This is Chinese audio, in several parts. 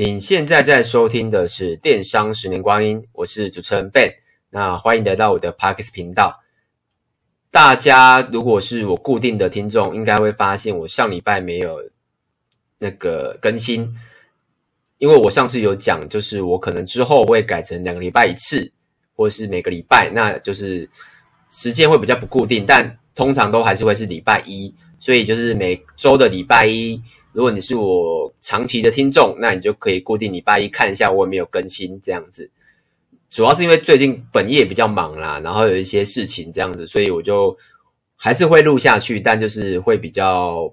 你现在在收听的是《电商十年光阴》，我是主持人 Ben，那欢迎来到我的 Parks 频道。大家如果是我固定的听众，应该会发现我上礼拜没有那个更新，因为我上次有讲，就是我可能之后会改成两个礼拜一次，或是每个礼拜，那就是时间会比较不固定，但通常都还是会是礼拜一，所以就是每周的礼拜一。如果你是我长期的听众，那你就可以固定礼拜一看一下我有没有更新这样子。主要是因为最近本业比较忙啦，然后有一些事情这样子，所以我就还是会录下去，但就是会比较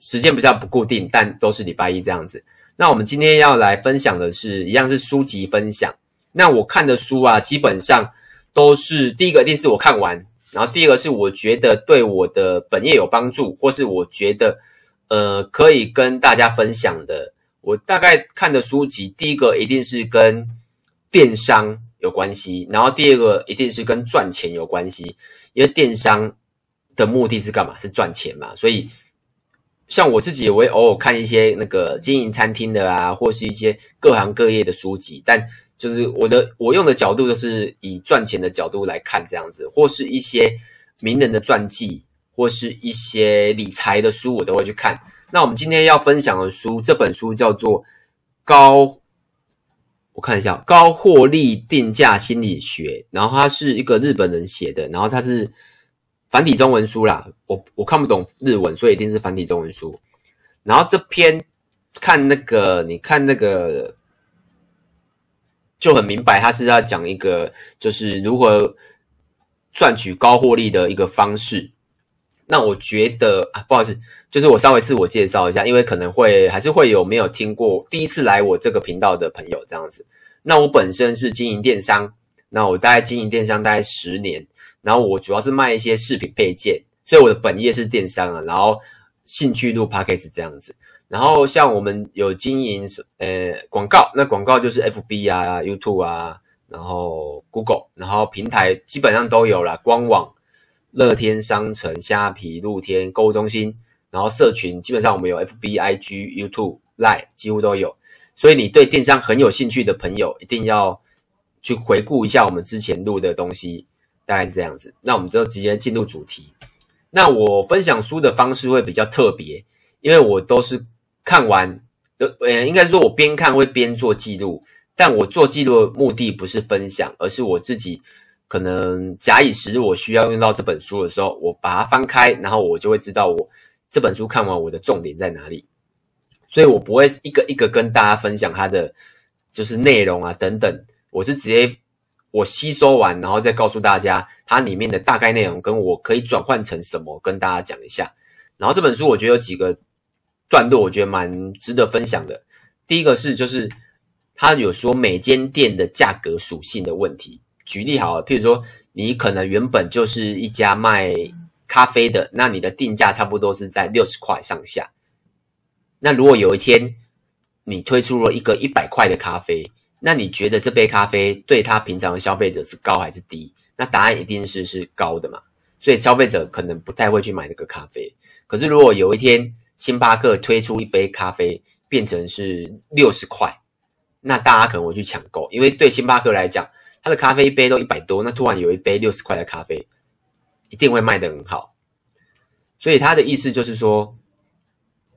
时间比较不固定，但都是礼拜一这样子。那我们今天要来分享的是一样是书籍分享。那我看的书啊，基本上都是第一个一定是我看完，然后第二个是我觉得对我的本业有帮助，或是我觉得。呃，可以跟大家分享的，我大概看的书籍，第一个一定是跟电商有关系，然后第二个一定是跟赚钱有关系，因为电商的目的是干嘛？是赚钱嘛。所以，像我自己我也偶尔看一些那个经营餐厅的啊，或是一些各行各业的书籍，但就是我的我用的角度都是以赚钱的角度来看这样子，或是一些名人的传记。或是一些理财的书，我都会去看。那我们今天要分享的书，这本书叫做《高》，我看一下《高获利定价心理学》，然后它是一个日本人写的，然后它是繁体中文书啦。我我看不懂日文，所以一定是繁体中文书。然后这篇看那个，你看那个就很明白，他是要讲一个就是如何赚取高获利的一个方式。那我觉得啊，不好意思，就是我稍微自我介绍一下，因为可能会还是会有没有听过第一次来我这个频道的朋友这样子。那我本身是经营电商，那我大概经营电商大概十年，然后我主要是卖一些饰品配件，所以我的本业是电商啊，然后兴趣录 Podcast 这样子。然后像我们有经营呃广告，那广告就是 FB 啊、YouTube 啊，然后 Google，然后平台基本上都有啦，官网。乐天商城、虾皮、露天购物中心，然后社群基本上我们有 FB、IG、YouTube、Line，几乎都有。所以你对电商很有兴趣的朋友，一定要去回顾一下我们之前录的东西，大概是这样子。那我们就直接进入主题。那我分享书的方式会比较特别，因为我都是看完，呃，应该说我边看会边做记录，但我做记录的目的不是分享，而是我自己。可能假以时日，我需要用到这本书的时候，我把它翻开，然后我就会知道我这本书看完我的重点在哪里。所以我不会一个一个跟大家分享它的就是内容啊等等，我是直接我吸收完，然后再告诉大家它里面的大概内容，跟我可以转换成什么，跟大家讲一下。然后这本书我觉得有几个段落，我觉得蛮值得分享的。第一个是就是它有说每间店的价格属性的问题。举例好了，譬如说，你可能原本就是一家卖咖啡的，那你的定价差不多是在六十块上下。那如果有一天你推出了一个一百块的咖啡，那你觉得这杯咖啡对他平常的消费者是高还是低？那答案一定是是高的嘛。所以消费者可能不太会去买那个咖啡。可是如果有一天星巴克推出一杯咖啡变成是六十块，那大家可能会去抢购，因为对星巴克来讲。他的咖啡一杯都一百多，那突然有一杯六十块的咖啡，一定会卖得很好。所以他的意思就是说，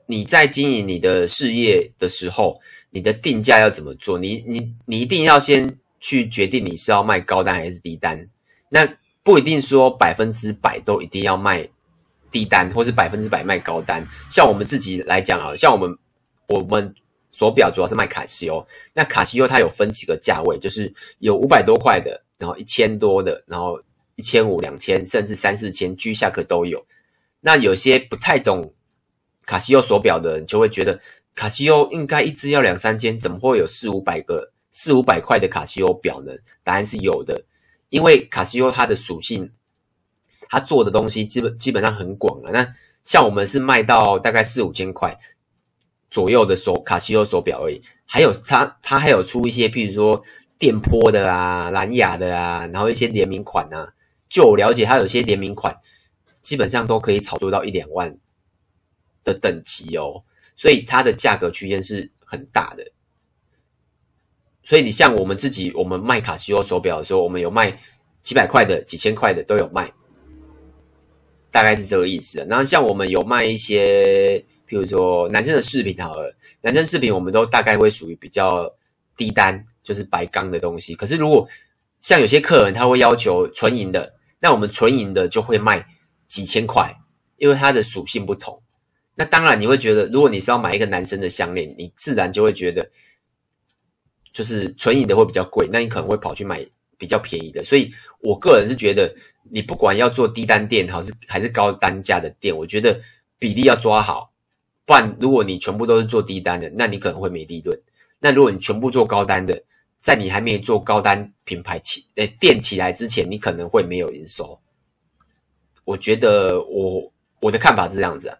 你在经营你的事业的时候，你的定价要怎么做？你你你一定要先去决定你是要卖高单还是低单。那不一定说百分之百都一定要卖低单，或是百分之百卖高单。像我们自己来讲啊，像我们我们。手表主要是卖卡西欧，那卡西欧它有分几个价位，就是有五百多块的，然后一千多的，然后一千五、两千，甚至三四千居下可都有。那有些不太懂卡西欧手表的人就会觉得，卡西欧应该一只要两三千，怎么会有四五百个、四五百块的卡西欧表呢？答案是有的，因为卡西欧它的属性，它做的东西基本基本上很广了。那像我们是卖到大概四五千块。左右的手卡西欧手表而已，还有它它还有出一些，譬如说电波的啊、蓝牙的啊，然后一些联名款啊。就我了解，它有些联名款基本上都可以炒作到一两万的等级哦，所以它的价格区间是很大的。所以你像我们自己，我们卖卡西欧手表的时候，我们有卖几百块的、几千块的都有卖，大概是这个意思。然后像我们有卖一些，譬如说男生的饰品好了，男生饰品我们都大概会属于比较低单，就是白钢的东西。可是如果像有些客人他会要求纯银的，那我们纯银的就会卖几千块，因为它的属性不同。那当然你会觉得，如果你是要买一个男生的项链，你自然就会觉得。就是纯银的会比较贵，那你可能会跑去买比较便宜的。所以我个人是觉得，你不管要做低单店，还是还是高单价的店，我觉得比例要抓好。不然，如果你全部都是做低单的，那你可能会没利润。那如果你全部做高单的，在你还没做高单品牌起诶店起来之前，你可能会没有营收。我觉得我我的看法是这样子啊。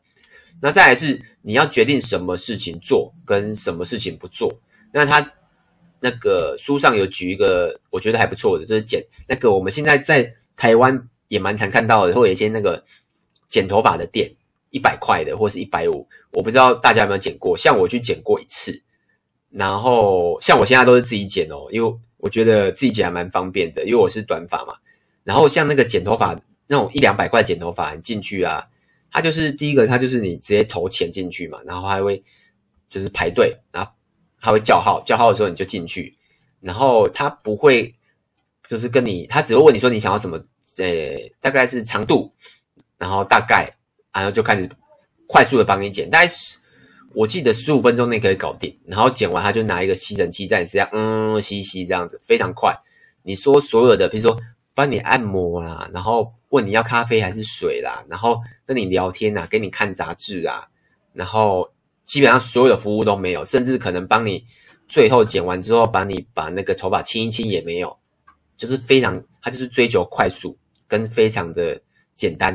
那再来是你要决定什么事情做，跟什么事情不做。那他。那个书上有举一个，我觉得还不错的，就是剪那个我们现在在台湾也蛮常看到的，会有一些那个剪头发的店，一百块的或是一百五，我不知道大家有没有剪过，像我去剪过一次，然后像我现在都是自己剪哦，因为我觉得自己剪还蛮方便的，因为我是短发嘛。然后像那个剪头发那种一两百块剪头发你进去啊，它就是第一个，它就是你直接投钱进去嘛，然后还会就是排队，然后。他会叫号，叫号的时候你就进去，然后他不会就是跟你，他只会问你说你想要什么，呃，大概是长度，然后大概，然后就开始快速的帮你剪，大概是我记得十五分钟内可以搞定，然后剪完他就拿一个吸尘器在你身上，嗯，吸一吸这样子，非常快。你说所有的，比如说帮你按摩啦，然后问你要咖啡还是水啦，然后跟你聊天啊，给你看杂志啊，然后。基本上所有的服务都没有，甚至可能帮你最后剪完之后，把你把那个头发清一清也没有，就是非常，他就是追求快速跟非常的简单。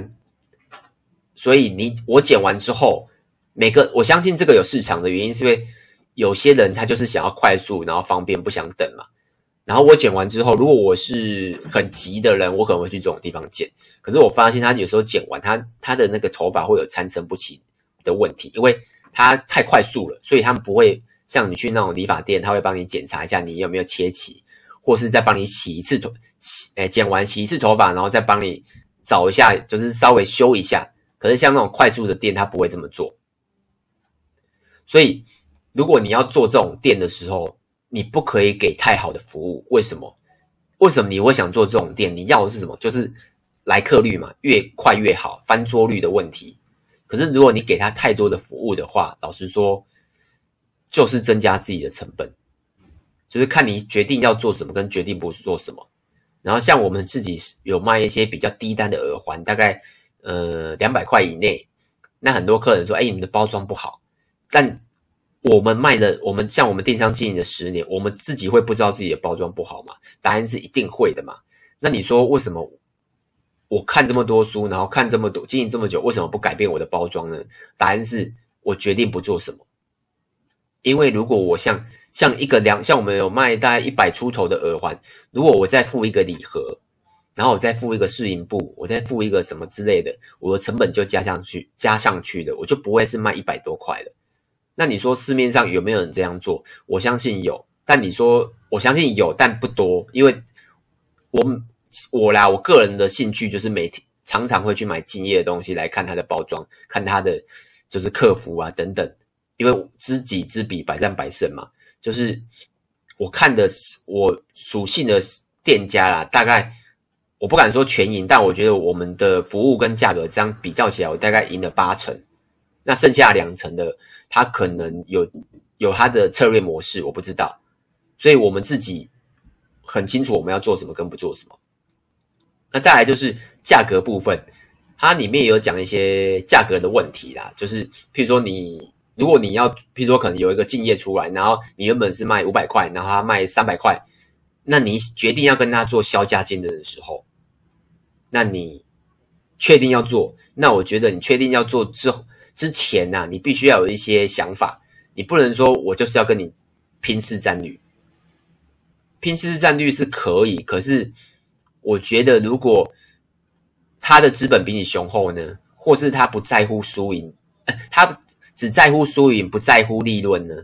所以你我剪完之后，每个我相信这个有市场的原因，是因为有些人他就是想要快速，然后方便，不想等嘛。然后我剪完之后，如果我是很急的人，我可能会去这种地方剪。可是我发现他有时候剪完，他他的那个头发会有参差不齐的问题，因为。他太快速了，所以他们不会像你去那种理发店，他会帮你检查一下你有没有切齐，或是再帮你洗一次头，洗，诶，剪完洗一次头发，然后再帮你找一下，就是稍微修一下。可是像那种快速的店，他不会这么做。所以，如果你要做这种店的时候，你不可以给太好的服务。为什么？为什么你会想做这种店？你要的是什么？就是来客率嘛，越快越好，翻桌率的问题。可是，如果你给他太多的服务的话，老实说，就是增加自己的成本。就是看你决定要做什么，跟决定不做什么。然后，像我们自己有卖一些比较低单的耳环，大概呃两百块以内。那很多客人说：“哎，你们的包装不好。”但我们卖的，我们像我们电商经营了十年，我们自己会不知道自己的包装不好吗？答案是一定会的嘛。那你说为什么？我看这么多书，然后看这么多，经营这么久，为什么不改变我的包装呢？答案是我决定不做什么。因为如果我像像一个两，像我们有卖大概一百出头的耳环，如果我再付一个礼盒，然后我再付一个试营部，我再付一个什么之类的，我的成本就加上去，加上去的，我就不会是卖一百多块的。那你说市面上有没有人这样做？我相信有，但你说我相信有，但不多，因为我。我啦，我个人的兴趣就是每天常常会去买敬业的东西来看它的包装，看它的就是客服啊等等，因为知己知彼，百战百胜嘛。就是我看的我属性的店家啦，大概我不敢说全赢，但我觉得我们的服务跟价格这样比较起来，我大概赢了八成。那剩下两成的，他可能有有他的策略模式，我不知道，所以我们自己很清楚我们要做什么跟不做什么。那再来就是价格部分，它里面也有讲一些价格的问题啦，就是譬如说你如果你要，譬如说可能有一个竞业出来，然后你原本是卖五百块，然后他卖三百块，那你决定要跟他做削价竞争的时候，那你确定要做，那我觉得你确定要做之后之前呐，你必须要有一些想法，你不能说我就是要跟你拼市占率，拼市占率是可以，可是。我觉得，如果他的资本比你雄厚呢，或是他不在乎输赢，他只在乎输赢，不在乎利润呢，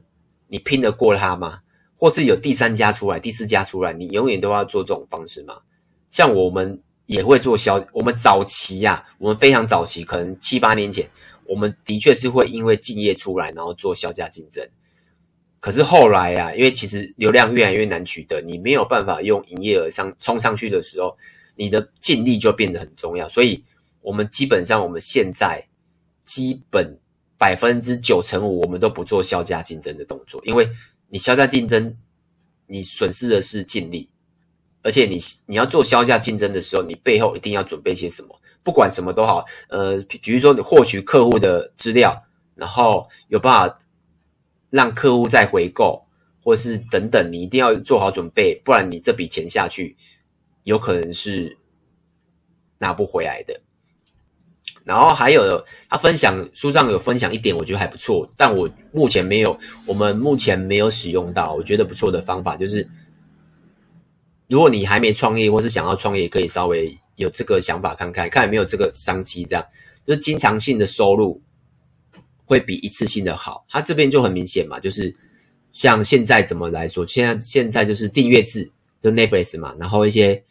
你拼得过他吗？或是有第三家出来、第四家出来，你永远都要做这种方式吗？像我们也会做销，我们早期呀、我们非常早期，可能七八年前，我们的确是会因为竞业出来，然后做销价竞争。可是后来呀、因为其实流量越来越难取得，你没有办法用营业额上冲上去的时候，你的净利就变得很重要。所以，我们基本上我们现在基本百分之九成五，我们都不做销价竞争的动作，因为你销价竞争，你损失的是净利，而且你你要做销价竞争的时候，你背后一定要准备些什么，不管什么都好，呃，比如说你获取客户的资料，然后有办法。让客户再回购，或是等等，你一定要做好准备，不然你这笔钱下去，有可能是拿不回来的。然后还有他分享书上有分享一点，我觉得还不错，但我目前没有，我们目前没有使用到，我觉得不错的方法就是，如果你还没创业，或是想要创业，可以稍微有这个想法看看，看有没有这个商机，这样就是经常性的收入。会比一次性的好，它这边就很明显嘛，就是像现在怎么来说，现在现在就是订阅制，就 Netflix 嘛，然后一些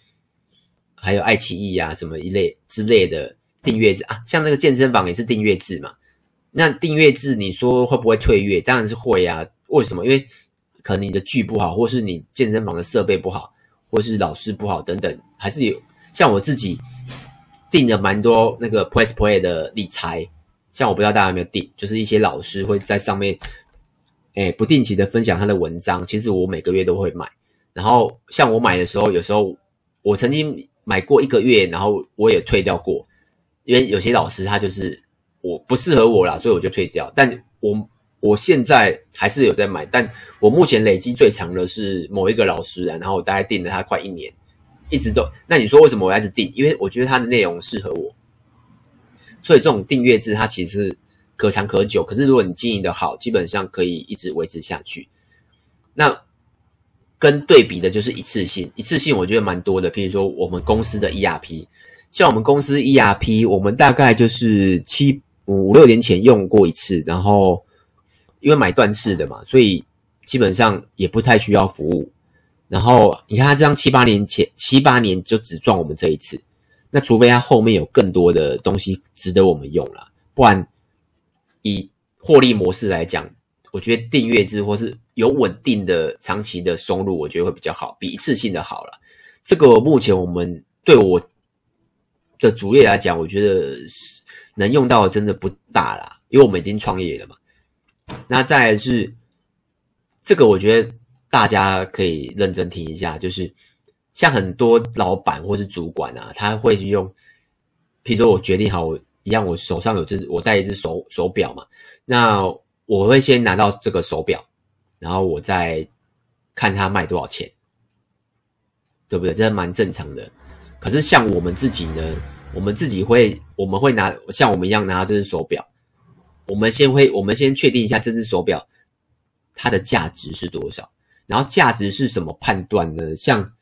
还有爱奇艺啊什么一类之类的订阅制啊，像那个健身房也是订阅制嘛。那订阅制你说会不会退阅？当然是会啊。为什么？因为可能你的剧不好，或是你健身房的设备不好，或是老师不好等等，还是有。像我自己订了蛮多那个 PressPlay 的理财。像我不知道大家有没有订，就是一些老师会在上面，哎，不定期的分享他的文章。其实我每个月都会买。然后像我买的时候，有时候我曾经买过一个月，然后我也退掉过，因为有些老师他就是我不适合我啦，所以我就退掉。但我我现在还是有在买，但我目前累积最长的是某一个老师，然后我大概订了他快一年，一直都。那你说为什么我一直订？因为我觉得他的内容适合我。所以这种订阅制它其实可长可久，可是如果你经营的好，基本上可以一直维持下去。那跟对比的就是一次性，一次性我觉得蛮多的。譬如说我们公司的 ERP，像我们公司 ERP，我们大概就是七五六年前用过一次，然后因为买断式的嘛，所以基本上也不太需要服务。然后你看他这样七八年前七八年就只赚我们这一次。那除非他后面有更多的东西值得我们用了，不然以获利模式来讲，我觉得订阅制或是有稳定的长期的收入，我觉得会比较好，比一次性的好了。这个目前我们对我的主业来讲，我觉得是能用到的真的不大啦，因为我们已经创业了嘛。那再来是这个，我觉得大家可以认真听一下，就是。像很多老板或是主管啊，他会用，譬如说我决定好，我一样，我手上有这只，我戴一只手手表嘛，那我会先拿到这个手表，然后我再看它卖多少钱，对不对？这蛮正常的。可是像我们自己呢，我们自己会，我们会拿像我们一样拿这只手表，我们先会，我们先确定一下这只手表它的价值是多少，然后价值是什么判断呢？像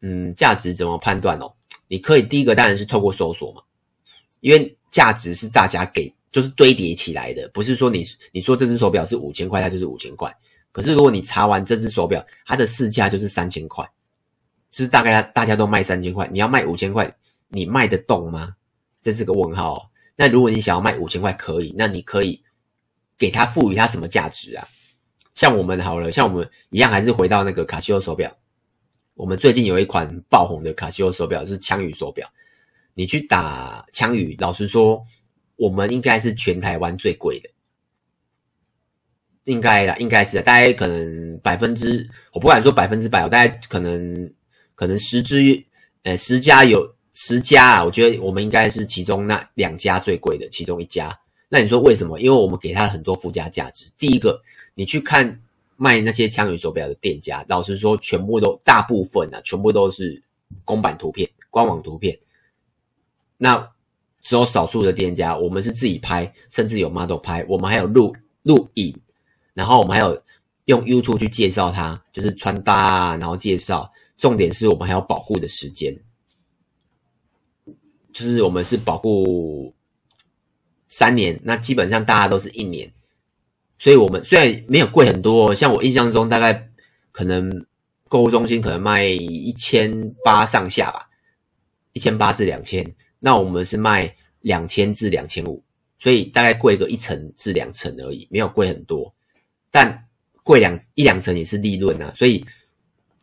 嗯，价值怎么判断哦？你可以第一个当然是透过搜索嘛，因为价值是大家给，就是堆叠起来的，不是说你你说这只手表是五千块，它就是五千块。可是如果你查完这只手表，它的市价就是三千块，就是大概大家都卖三千块，你要卖五千块，你卖得动吗？这是个问号。那如果你想要卖五千块，可以，那你可以给它赋予它什么价值啊？像我们好了，像我们一样，还是回到那个卡西欧手表。我们最近有一款爆红的卡西欧手表，是枪鱼手表。你去打枪鱼，老实说，我们应该是全台湾最贵的，应该啦，应该是，大概可能百分之，我不敢说百分之百，大概可能可能十之，呃，十家有十家啊，我觉得我们应该是其中那两家最贵的其中一家。那你说为什么？因为我们给他很多附加价值。第一个，你去看。卖那些枪鱼手表的店家，老实说，全部都大部分啊，全部都是公版图片、官网图片。那只有少数的店家，我们是自己拍，甚至有 model 拍，我们还有录录影，然后我们还有用 YouTube 去介绍它，就是穿搭啊，然后介绍。重点是我们还有保护的时间，就是我们是保固三年，那基本上大家都是一年。所以，我们虽然没有贵很多，像我印象中，大概可能购物中心可能卖一千八上下吧，一千八至两千，那我们是卖两千至两千五，所以大概贵个一成至两成而已，没有贵很多，但贵两一两成也是利润啊。所以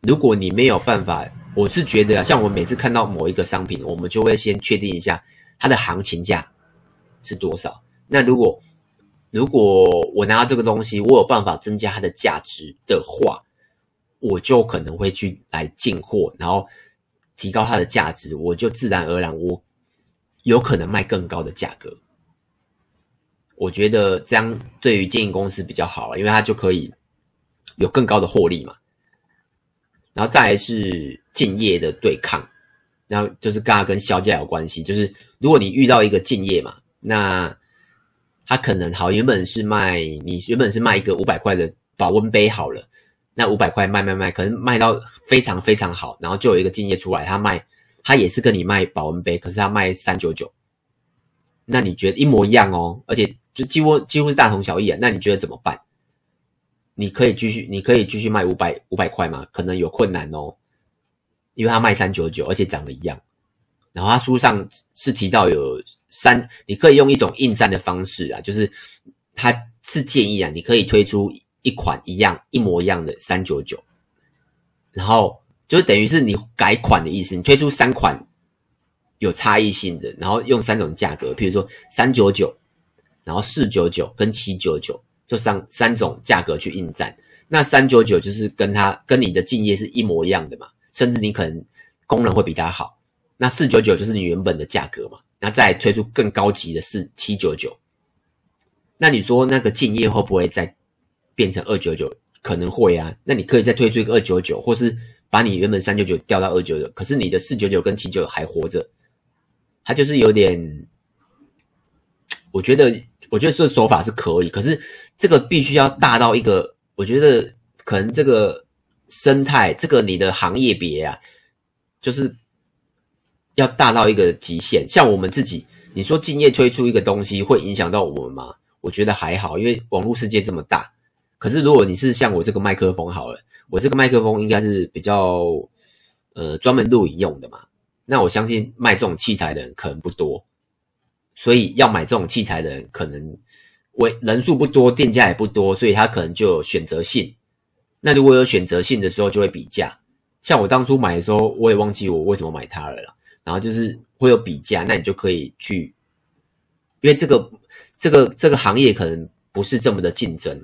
如果你没有办法，我是觉得，像我每次看到某一个商品，我们就会先确定一下它的行情价是多少。那如果如果我拿到这个东西，我有办法增加它的价值的话，我就可能会去来进货，然后提高它的价值，我就自然而然我有可能卖更高的价格。我觉得这样对于经营公司比较好了，因为它就可以有更高的获利嘛。然后再来是敬业的对抗，然后就是刚刚跟销价有关系，就是如果你遇到一个敬业嘛，那他可能好，原本是卖你原本是卖一个五百块的保温杯好了，那五百块卖卖卖，可能卖到非常非常好，然后就有一个敬业出来，他卖他也是跟你卖保温杯，可是他卖三九九，那你觉得一模一样哦，而且就几乎几乎是大同小异啊，那你觉得怎么办？你可以继续你可以继续卖五百五百块吗？可能有困难哦，因为他卖三九九，而且长得一样。然后他书上是提到有三，你可以用一种应战的方式啊，就是他是建议啊，你可以推出一款一样一模一样的三九九，然后就等于是你改款的意思，你推出三款有差异性的，然后用三种价格，譬如说三九九，然后四九九跟七九九，就上三种价格去应战。那三九九就是跟他跟你的敬业是一模一样的嘛，甚至你可能功能会比他好。那四九九就是你原本的价格嘛，那再推出更高级的四七九九，那你说那个敬业会不会再变成二九九？可能会啊。那你可以再推出一个二九九，或是把你原本三九九调到二九九，可是你的四九九跟七九九还活着，它就是有点，我觉得，我觉得这手法是可以，可是这个必须要大到一个，我觉得可能这个生态，这个你的行业别啊，就是。要大到一个极限，像我们自己，你说敬业推出一个东西会影响到我们吗？我觉得还好，因为网络世界这么大。可是如果你是像我这个麦克风好了，我这个麦克风应该是比较呃专门录影用的嘛。那我相信卖这种器材的人可能不多，所以要买这种器材的人可能为人数不多，店家也不多，所以他可能就有选择性。那如果有选择性的时候，就会比价。像我当初买的时候，我也忘记我为什么买它了。然后就是会有比价，那你就可以去，因为这个这个这个行业可能不是这么的竞争，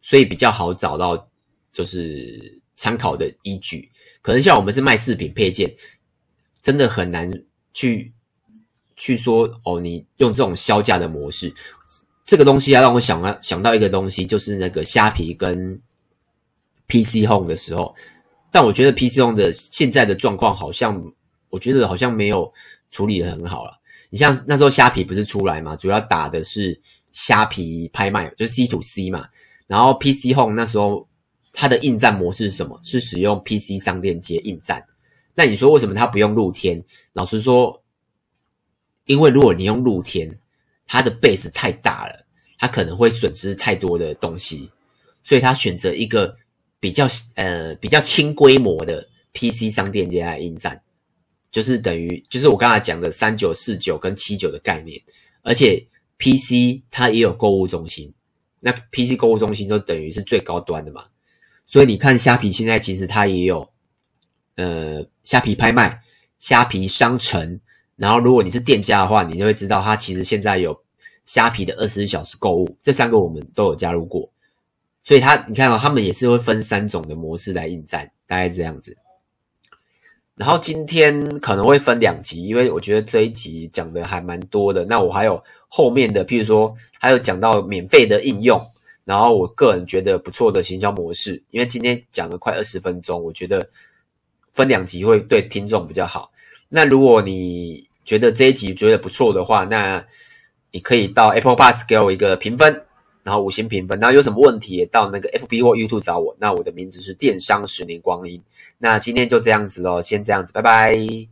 所以比较好找到就是参考的依据。可能像我们是卖饰品配件，真的很难去去说哦，你用这种销价的模式，这个东西要让我想到想到一个东西，就是那个虾皮跟 PC Home 的时候，但我觉得 PC Home 的现在的状况好像。我觉得好像没有处理的很好了。你像那时候虾皮不是出来嘛，主要打的是虾皮拍卖，就是 C to C 嘛。然后 PC Home 那时候它的应战模式是什么？是使用 PC 商店接应战。那你说为什么它不用露天？老实说，因为如果你用露天，它的 base 太大了，它可能会损失太多的东西，所以他选择一个比较呃比较轻规模的 PC 商店街来应战。就是等于，就是我刚才讲的三九四九跟七九的概念，而且 PC 它也有购物中心，那 PC 购物中心就等于是最高端的嘛。所以你看虾皮现在其实它也有，呃，虾皮拍卖、虾皮商城，然后如果你是店家的话，你就会知道它其实现在有虾皮的二十四小时购物，这三个我们都有加入过。所以它你看到、哦、他们也是会分三种的模式来应战，大概这样子。然后今天可能会分两集，因为我觉得这一集讲的还蛮多的。那我还有后面的，譬如说还有讲到免费的应用，然后我个人觉得不错的行销模式。因为今天讲了快二十分钟，我觉得分两集会对听众比较好。那如果你觉得这一集觉得不错的话，那你可以到 Apple Pass 给我一个评分。然后五星评分，然后有什么问题也到那个 FB 或 YouTube 找我。那我的名字是电商十年光阴。那今天就这样子喽，先这样子，拜拜。